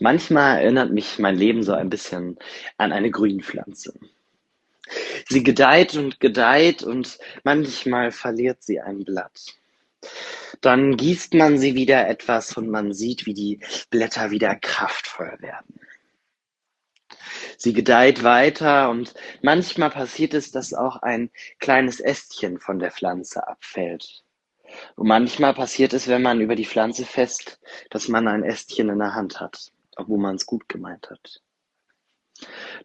Manchmal erinnert mich mein Leben so ein bisschen an eine Grünpflanze. Sie gedeiht und gedeiht und manchmal verliert sie ein Blatt. Dann gießt man sie wieder etwas und man sieht, wie die Blätter wieder kraftvoll werden. Sie gedeiht weiter und manchmal passiert es, dass auch ein kleines Ästchen von der Pflanze abfällt. Und manchmal passiert es, wenn man über die Pflanze fest, dass man ein Ästchen in der Hand hat, obwohl man es gut gemeint hat.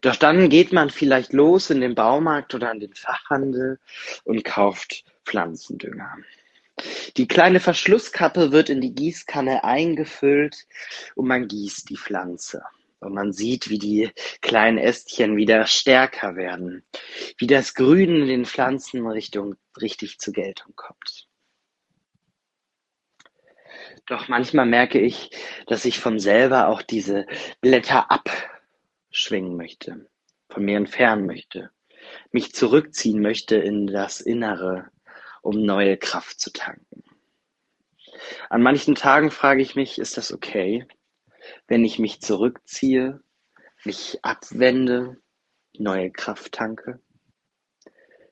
Doch dann geht man vielleicht los in den Baumarkt oder an den Fachhandel und kauft Pflanzendünger. Die kleine Verschlusskappe wird in die Gießkanne eingefüllt und man gießt die Pflanze. Und man sieht, wie die kleinen Ästchen wieder stärker werden, wie das Grün in den Pflanzen Richtung, richtig zur Geltung kommt. Doch manchmal merke ich, dass ich von selber auch diese Blätter abschwingen möchte, von mir entfernen möchte, mich zurückziehen möchte in das Innere, um neue Kraft zu tanken. An manchen Tagen frage ich mich, ist das okay, wenn ich mich zurückziehe, mich abwende, neue Kraft tanke?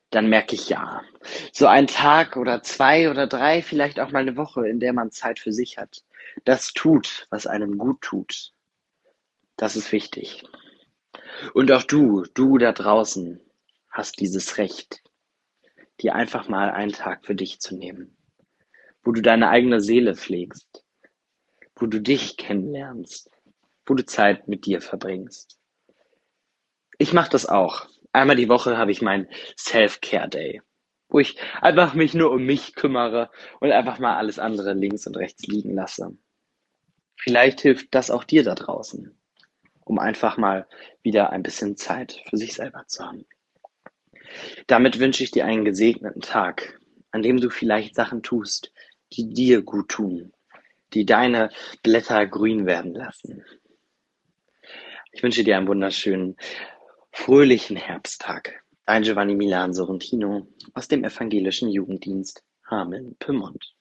Dann merke ich ja. So ein Tag oder zwei oder drei, vielleicht auch mal eine Woche, in der man Zeit für sich hat. Das tut, was einem gut tut. Das ist wichtig. Und auch du, du da draußen, hast dieses Recht, dir einfach mal einen Tag für dich zu nehmen, wo du deine eigene Seele pflegst, wo du dich kennenlernst, wo du Zeit mit dir verbringst. Ich mache das auch einmal die Woche habe ich meinen Self-Care-Day, wo ich einfach mich nur um mich kümmere und einfach mal alles andere links und rechts liegen lasse. Vielleicht hilft das auch dir da draußen, um einfach mal wieder ein bisschen Zeit für sich selber zu haben. Damit wünsche ich dir einen gesegneten Tag, an dem du vielleicht Sachen tust, die dir gut tun, die deine Blätter grün werden lassen. Ich wünsche dir einen wunderschönen fröhlichen Herbsttag. Dein Giovanni Milan Sorrentino aus dem Evangelischen Jugenddienst Hameln-Pyrmont.